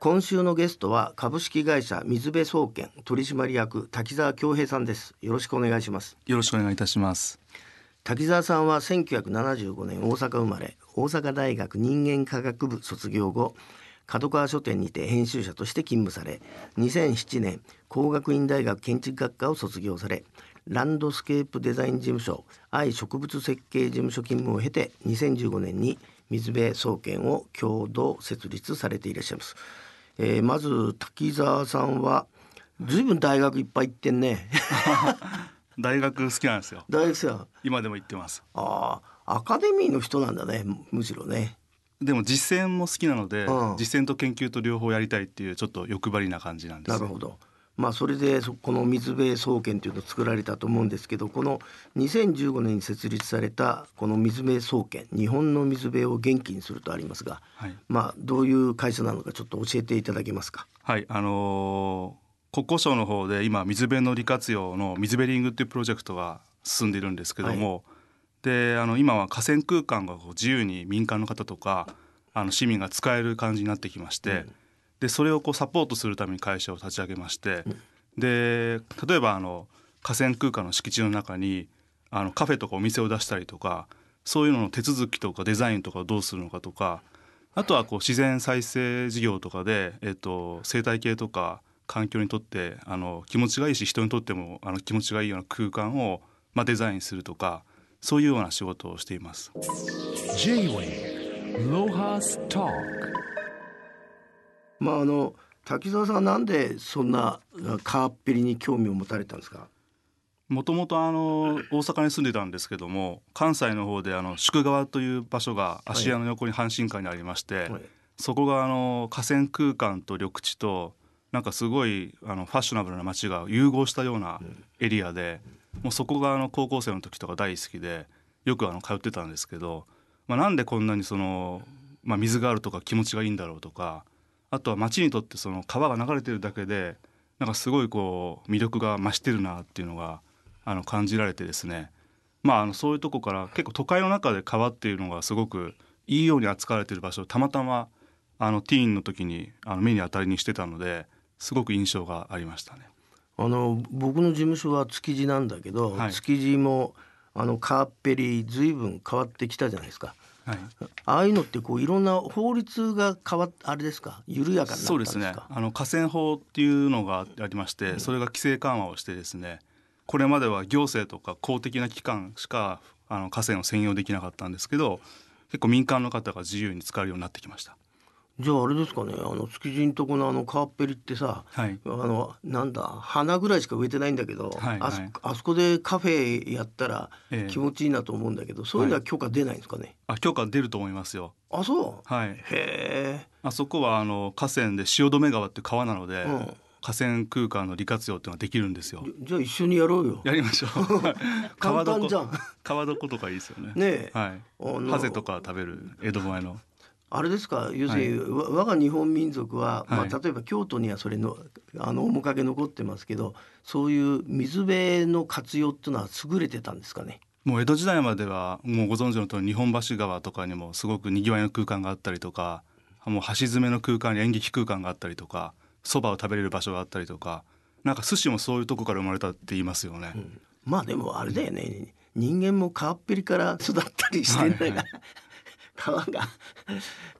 今週のゲストは株式会社水辺総研取締役滝沢恭平さんです。よろしくお願いします。よろしくお願いいたします。滝沢さんは1975年大阪生まれ大阪大学人間科学部卒業後角川書店にて編集者として勤務され2007年工学院大学建築学科を卒業されランドスケープデザイン事務所愛植物設計事務所勤務を経て2015年に水辺総研を共同設立されていらっしゃいます、えーまず滝沢さんはずいぶん大学いっぱい行ってんね 大学好きなんですよ。大学生は？今でも行ってます。ああアカデミーの人なんだねむむしろねでも実践も好きなので、うん実践と研究と両方やりたいっていうちょっと欲張りな感じなんですよ。なるほどまあそれでそこの水辺総研というのを作られたと思うんですけどこの2015年に設立されたこの水辺総研日本の水辺を元気にするとありますがはい。まあどういう会社なのかちょっと教えていただけますか？はい、あのー国交省の方で今水辺の利活用の水辺リングっていうプロジェクトが進んでいるんですけども、であの今は河川空間がこう自由に民間の方とかあの市民が使える感じになってきまして、でそれをこうサポートするために会社を立ち上げまして、で例えばあの河川空間の敷地の中にあのカフェとかお店を出したりとかそういうのの手続きとかデザインとかをどうするのかとかあとはこう自然再生事業とかで、えっと、生態系とか環境にとってあの気持ちがいいし人にとってもあの気持ちがいいような空間を、まあ、デザインするとかそういうような仕事をしています。J-Way ロハストまああの滝沢さんはなんでそんなカーッペリに興味を持たれたんですか？もともとあの大阪に住んでたんですけども関西の方であの宿川という場所が芦屋の横に阪神館にありまして、はい。そこがあの河川空間と緑地となんかすごいあのファッショナブルな街が融合したようなエリアで、もうそこがあの高校生の時とか大好きでよくあの通ってたんですけど、まあ、なんでこんなにその、まあ、水があるとか気持ちがいいんだろうとかあとは街にとってその川が流れてるだけでなんかすごいこう魅力が増してるなっていうのがあの感じられてですね。まああのそういうとこから結構都会の中で川っていうのがすごくいいように扱われてる場所をたまたまあのティーンの時にあの目に当たりにしてたのですごく印象がありましたね。あの僕の事務所は築地なんだけど、はい。築地もあのカーッペリずいぶん変わってきたじゃないですかはい、ああいうのってこういろんな法律が変わっあれですか？緩やかになったそうですね。あの河川法っていうのがありましてそれが規制緩和をしてですねこれまでは行政とか公的な機関しかあの河川を専用できなかったんですけど結構民間の方が自由に使えるようになってきました。じゃああれですかねあの築地のとこのあのカーッペリってさはい。あのなんだ花ぐらいしか植えてないんだけど、はいあそはい。あそこでカフェやったらええ。気持ちいいなと思うんだけど、そういうのは許可出ないんですかね、あ許可出ると思いますよ。あそう。はい、へえ。あそこはあの河川で汐留川って川なので、うん。河川空間の利活用っていうのができるんですよ。じゃあ一緒にやろうよ。やりましょう。簡 川床。単じゃん。川床とかいいですよね。ねえ。はい。ハゼとか食べる江戸前の。あれですか？要するに、わ我が日本民族は、はい。まあ、例えば京都にはそれのあの面影残ってますけどそういう水辺の活用っていうのは優れてたんですかね？もう江戸時代まではもうご存知の通り日本橋川とかにもすごく賑わいの空間があったりとかもう橋詰めの空間に演劇空間があったりとかそばを食べれる場所があったりとかなんか寿司もそういうとこから生まれたって言いますよね。まあでもあれだよね。人間も川っぺりから育ったりしてんだから、川が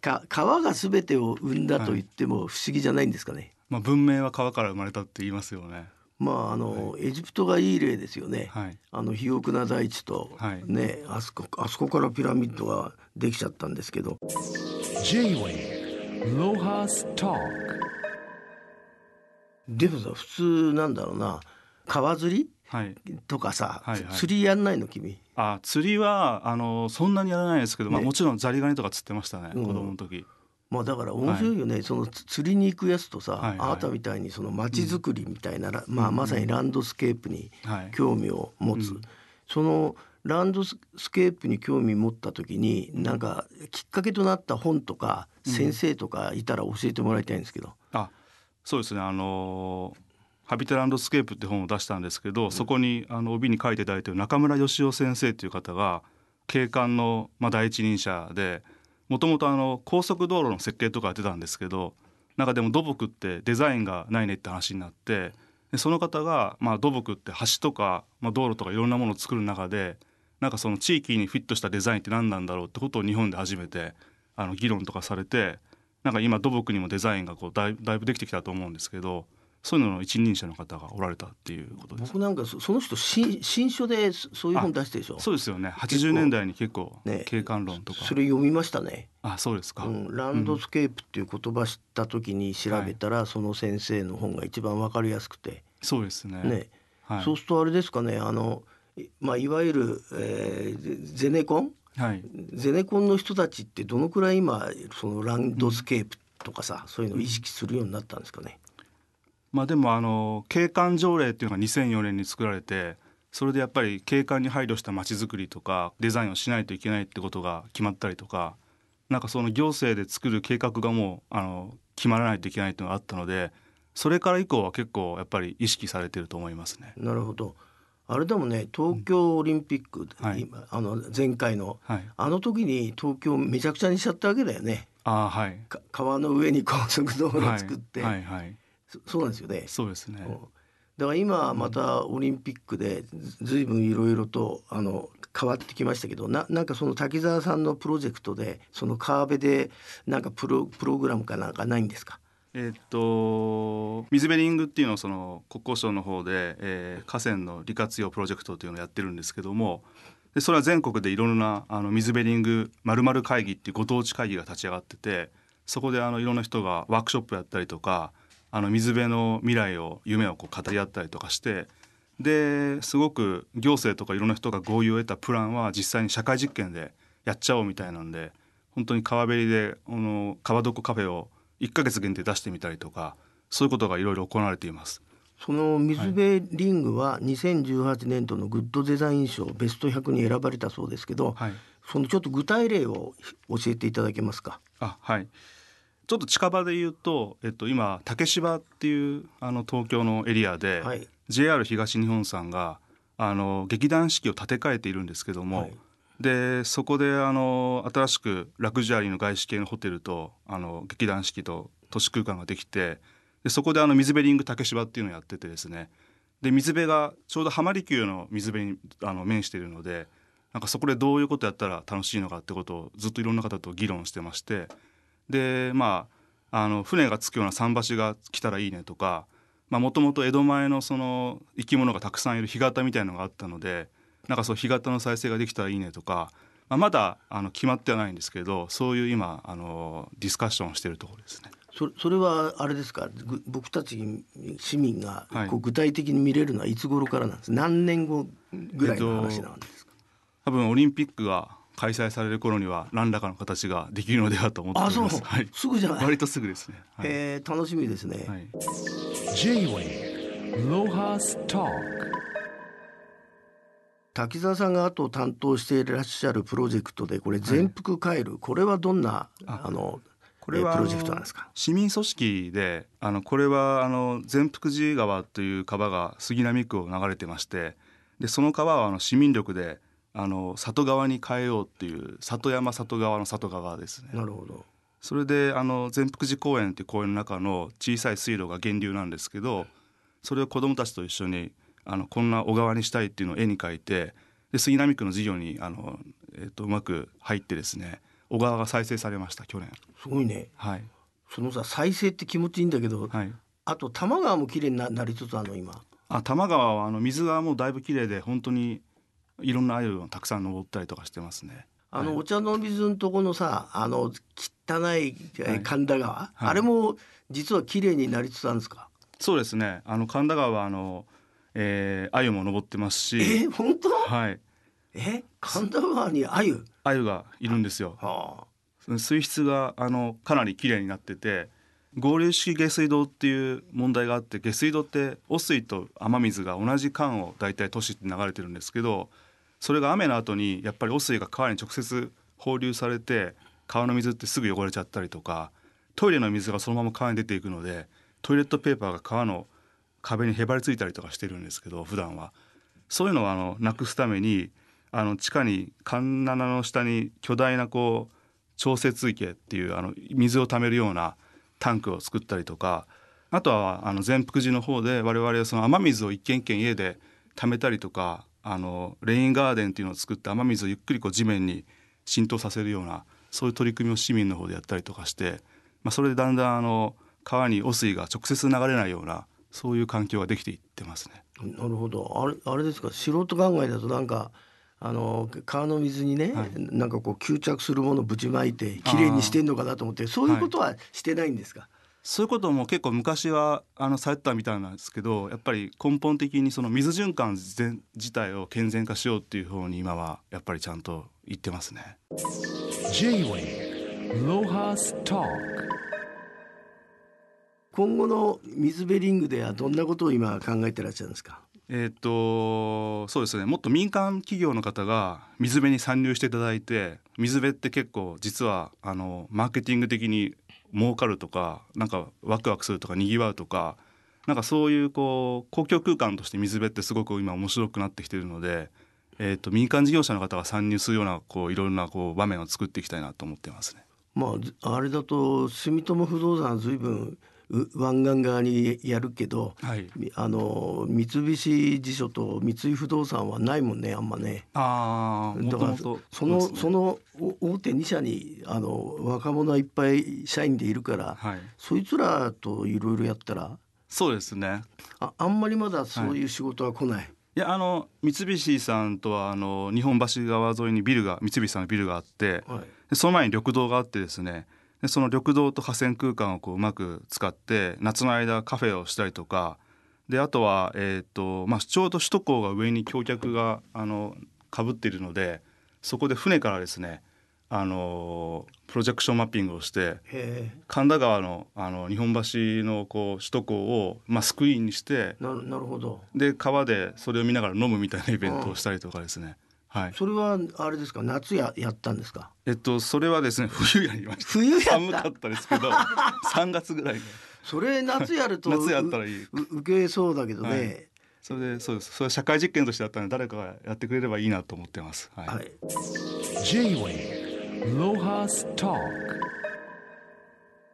か川が全てを生んだと言っても不思議じゃないんですかね。まあ文明は川から生まれたって言いますよね。まああの、エジプトがいい例ですよね。はい。あの肥沃な大地と、はいねあそこあそこからピラミッドができちゃったんですけど J-Way ロハストでもさ普通なんだろうな川釣り？はい。とかさ、はいはい。釣りやんないの君？あ釣りはあのそんなにやらないですけど、まあね。もちろんザリガニとか釣ってましたね、うん。子供の時。まあだから面白いよね、そのつ釣りに行くやつとさ、はいはい。あなたみたいにその街づくりみたいな、らまあ、まさにランドスケープにはい。興味を持つ、うん。そのランドスケープに興味持った時になんかきっかけとなった本とか先生とかいたら教えてもらいたいんですけど、あそうですね。あのハビタランドスケープって本を出したんですけど、そこにあの帯に書いていただいてる中村良夫先生っていう方が景観の、まあ、第一人者でもともとあの高速道路の設計とかやってたんですけどなんかでも土木ってデザインがないねって話になってでその方が、まあ、土木って橋とか、まあ、道路とかいろんなものを作る中でなんかその地域にフィットしたデザインって何なんだろうってことを日本で初めてあの議論とかされてなんか今土木にもデザインがこうだいだいぶできてきたと思うんですけどそういうのの一人者の方がおられたっていうことです。僕なんかそその人新新書でそそういう本出してるでしょ？そうですよね。80年代に結構ね景観論とか、それ読みましたね、あそうですか、うん、ランドスケープっていう言葉知った時に調べたら、その先生の本が一番わかりやすくて。そうですね。ね、はい、そうするとあれですかね。あのいまあいわゆる、えーゼネコン？はい。ゼネコンの人たちってどのくらい今そのランドスケープとかさ、そういうのを意識するようになったんですかね？まあでもあの景観条例っていうのが2004年に作られてそれでやっぱり景観に配慮した街づくりとかデザインをしないといけないってことが決まったりとかなんかその行政で作る計画がもうあの決まらないといけないっていうのがあったのでそれから以降は結構やっぱり意識されてると思いますね。なるほど。あれでもね東京オリンピック、はい。今あの前回のはい、あの時に東京めちゃくちゃにしちゃったわけだよね。あーはい。か川の上に高速道路を作って、はい。はい、はい、そそうなんですよね。そうですね。うんだから今またオリンピックでずいぶんいろいろとあの変わってきましたけどななんかその滝沢さんのプロジェクトでその川辺でなんかプロプログラムかなんかないんですか？えーっと水ベリングっていうのをその国交省の方で、えー河川の利活用プロジェクトというのをやってるんですけどもでそれは全国でいろんなあの水ベリングまる会議っていうご当地会議が立ち上がっててそこであのいろんな人がワークショップやったりとかあの水辺の未来を夢をこう語り合ったりとかしてですごく行政とかいろんな人が合意を得たプランは実際に社会実験でやっちゃおうみたいなんで本当に川べりであの川床カフェを1ヶ月限定出してみたりとかそういうことがいろいろ行われています。その水辺リングは2018年度のグッドデザイン賞ベスト100に選ばれたそうですけど、はい、そのちょっと具体例を教えていただけますか？あはいちょっと近場で言うと、えっと、今竹芝っていうあの東京のエリアで、はい。JR 東日本さんがあの劇団四季を建て替えているんですけども、はい。でそこであの新しくラグジュアリーの外資系のホテルとあの劇団四季と都市空間ができてでそこであの水辺リング竹芝っていうのをやっててですねで水辺がちょうど浜離宮の水辺にあの面しているのでなんかそこでどういうことやったら楽しいのかってことをずっといろんな方と議論してましてでまああの船が着くような桟橋が来たらいいねとかもともと江戸前のその生き物がたくさんいる干潟みたいのがあったのでなんかそう干潟の再生ができたらいいねとか、まあ、まだあの決まってはないんですけどそういう今あのディスカッションをしているところですね。そそれはあれですか？ぐ僕たち市民がはい。こう具体的に見れるのはいつ頃からなんです？何年後ぐらいの話なんですか、多分オリンピックが開催される頃には何らかの形ができるのではと思っておあそう、ります。はい、すぐじゃない。割とすぐですね。はい。えー楽しみですね、はい。J-Way Lohas Talk 滝沢さんが後を担当していらっしゃるプロジェクトでこれ全幅カエル、これはどんなあ。のこれはえープロジェクトなんですか？市民組織であのこれはあの善福寺川という川が杉並区を流れてましてでその川はあの市民力であの里川に変えようっていう里山里川の里川ですね。なるほど。それであの善福寺公園っていう公園の中の小さい水路が源流なんですけどそれを子どもたちと一緒にあのこんな小川にしたいっていうのを絵に描いてで杉並区の事業にあの、えっとうまく入ってですね小川が再生されました去年。すごいね。はい、そのさ再生って気持ちいいんだけど、はい。あと多摩川も綺麗にななりつつあるの今。あ多摩川はあの水がもうだいぶ綺麗で本当にいろんなアユがたくさん登ったりとかしてますね。あの、はい。お茶の水のとこのさあの汚い神田川、はい。あれも実は綺麗になりつつあるんですか、そうですね。あの神田川はあの、えー、アユも登ってますし、え本当？はい、え神田川に鮎？アユがいるんですよ。は水質があのかなり綺麗になってて、合流式下水道っていう問題があって、下水道って汚水と雨水が同じ管をだいたい都市って流れてるんですけど、それが雨の後にやっぱり汚水が川に直接放流されて川の水ってすぐ汚れちゃったりとかトイレの水がそのまま川に出ていくのでトイレットペーパーが川の壁にへばりついたりとかしてるんですけど普段は。そういうのはあのなくすためにあの地下に環七の下に巨大なこう調節池っていうあの水を溜めるようなタンクを作ったりとかあとはあの善福寺の方で我々はその雨水を一軒一軒家で溜めたりとかあのレインガーデンっていうのを作って雨水をゆっくりこう地面に浸透させるようなそういう取り組みを市民の方でやったりとかして、まあ、それでだんだんあの川に汚水が直接流れないようなそういう環境ができていってますね。なるほど。あれあれですか？素人考えだとなんかあの川の水にね、はい。なんかこう吸着するものぶちまいてきれいにしてんのかなと思ってそういうことはしてないんですか、そういうことも結構昔はあのされてたみたいなんですけどやっぱり根本的にその水循環全自体を健全化しようっていう方に今はやっぱりちゃんと言ってますね。J-Wave Lohas Talk 今後の水辺リングではどんなことを今考えてらっしゃるんですか？えーっとそうですね。もっと民間企業の方が水辺に参入していただいて水辺って結構実はあのマーケティング的に儲かるとかなんかワクワクするとかにぎわうとかなんかそういうこう公共空間として水辺ってすごく今面白くなってきてるので、えーっと民間事業者の方が参入するようなこういろんなこう場面を作っていきたいなと思ってますね。まああれだと住友不動産ずいぶん湾岸側にやるけど、はい、みあの三菱地所と三井不動産はないもんねあんまね。あだからそのね。そのお大手2社にあの若者はいっぱい社員でいるから、はい、そいつらといろいろやったらそうですね。ああんまりまだそういう仕事は来ない。いやあの三菱さんとはあの日本橋川沿いにビルが三菱さんのビルがあってはい。でその前に緑道があってですねでその緑道と河川空間をこううまく使って夏の間カフェをしたりとかであとは、えーとまあ、ちょうど首都高が上に橋脚があのかぶっているのでそこで船からですねあのプロジェクションマッピングをして神田川のあの日本橋のこう首都高を、まあ、スクリーンにしてななるほど。で川でそれを見ながら飲むみたいなイベントをしたりとかですね。はい。それはあれですか？夏ややったんですか？えっとそれはですね冬やりました。冬やった？寒かったですけど 3月ぐらいにそれ夏やると夏やったらいい。受けそうだけどね。はいそれでそうです。それは社会実験としてやったので誰かがやってくれればいいなと思ってます。はい。はい。J-Wave Lohas Talk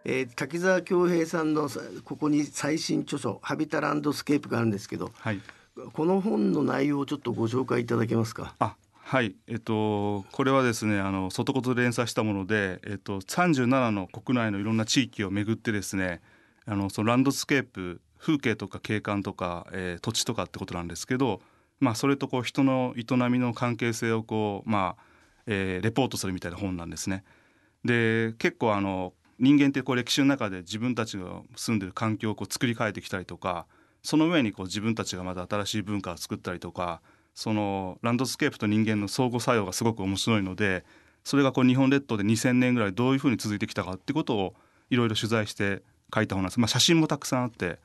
えー滝澤恭平さんのさここに最新著書ハビタランドスケープがあるんですけど、はい。この本の内容をちょっとご紹介いただけますか？あはいえっとこれはですねあの外言で連載したもので、えっと、37の国内のいろんな地域を巡ってですねあのそのランドスケープ風景とか景観とか、えー土地とかってことなんですけど、まあ、それとこう人の営みの関係性をこう、まあえーレポートするみたいな本なんですね。で結構あの人間ってこう歴史の中で自分たちが住んでる環境をこう作り変えてきたりとかその上にこう自分たちがまた新しい文化を作ったりとかそのランドスケープと人間の相互作用がすごく面白いのでそれがこう日本列島で2,000年ぐらいどういうふうに続いてきたかってことをいろいろ取材して書いた本なんです。まあ、写真もたくさんあって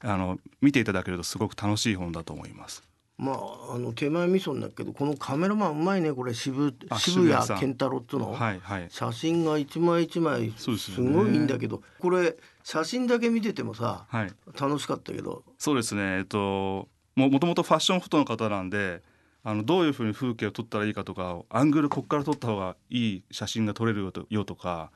あの見ていただけるとすごく楽しい本だと思います。まああの手前味噌になるけどこのカメラマンうまいねこれ。渋あ渋谷健太郎っつうの、はいはい。写真が一枚一枚すごいいいんだけどこれ写真だけ見ててもさはい。楽しかったけど。そうですね。えっとももともとファッションフォトの方なんであのどういうふうに風景を撮ったらいいかとかアングルここから撮った方がいい写真が撮れるよとか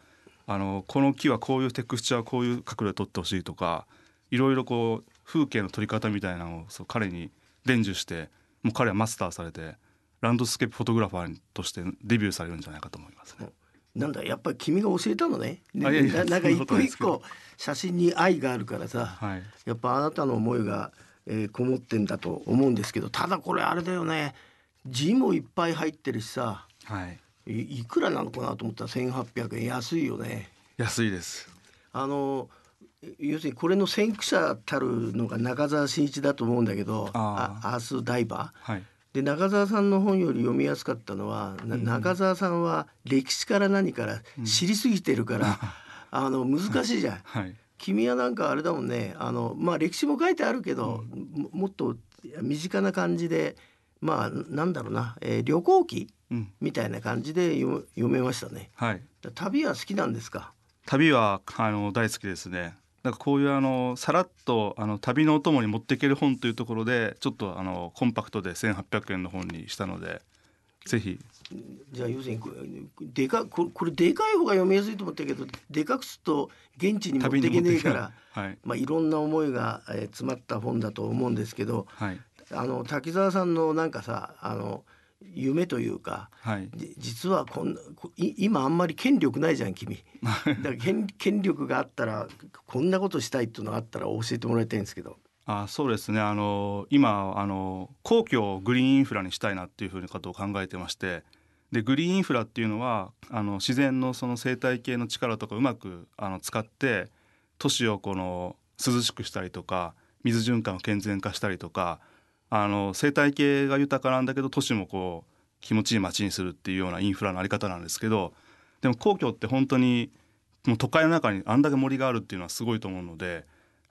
あのこの木はこういうテクスチャーこういう角度で撮ってほしいとかいろいろこう風景の撮り方みたいなのをそう彼に伝授してもう彼はマスターされてランドスケープフォトグラファーとしてデビューされるんじゃないかと思いますね。なんだやっぱり君が教えたのね。ねあいやいやななんか一個一個写真に愛があるからさ、はい。やっぱあなたの思いが、えーこもってんだと思うんですけどただこれあれだよね。字もいっぱい入ってるしさ。はい、いいくらなのかなと思ったら1,800円。安いよね。安いです。あの要するにこれの先駆者たるのが中澤慎一だと思うんだけど「ああアースダイバー」はい。で中澤さんの本より読みやすかったのは、な中澤さんは歴史から何から知りすぎてるから、あの難しいじゃん。はい君はなんかあれだもんねあのまあ歴史も書いてあるけど、ももっと身近な感じでまあなんだろうな、えー旅行記うんみたいな感じで読読めましたね。はい旅は好きなんですか？旅はあの大好きですね。なんかこういうあのさらっとあの旅のお供に持っていける本というところでちょっとあのコンパクトで1800円の本にしたのでぜひ。じゃあ要するにこでかここれでかい方が読みやすいと思ったけどでかくすると現地に持っていけねえから、はい。まあ、いろんな思いが、えー詰まった本だと思うんですけどはい。あの滝沢さんのなんかさあの夢というかはい。じ実はこん今あんまり権力ないじゃん君。だから権権力があったらこんなことしたいっていうのがあったら教えてもらいたいんですけどあそうですね。あの今あの皇居をグリーンインフラにしたいなっていうふうなことを考えてましてでグリーンインフラっていうのはあの自然のその生態系の力とかうまくあの使って都市をこの涼しくしたりとか水循環を健全化したりとかあの生態系が豊かなんだけど都市もこう気持ちいい街にするっていうようなインフラのあり方なんですけどでも皇居って本当にもう都会の中にあんだけ森があるっていうのはすごいと思うので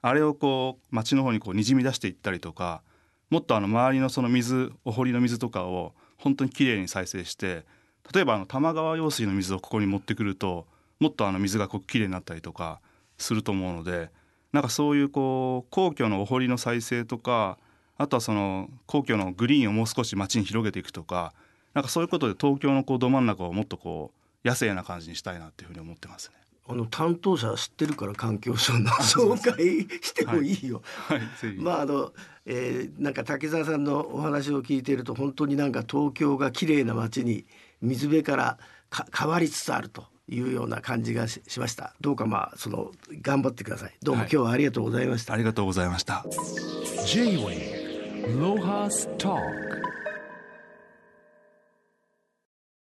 あれをこう街の方にこうにじみ出していったりとかもっとあの周りのその水お堀の水とかを本当にきれいに再生して例えばあの多摩川用水の水をここに持ってくるともっとあの水がこうきれいになったりとかすると思うのでなんかそういうこう皇居のお堀の再生とかあとはその皇居のグリーンをもう少し街に広げていくとかなんかそういうことで東京のこうど真ん中をもっとこう野生な感じにしたいなっていうふうに思ってますね。あの担当者知ってるから環境省の紹介してもいいよ。はい、ぜひ、まああの、えー、なんか竹澤さんのお話を聞いていると本当になんか東京が綺麗な街に水辺からか変わりつつあるというような感じがししました。どうかまあその頑張ってください。どうもはい。今日はありがとうございました、ありがとうございました。J-Wave Lohas Talk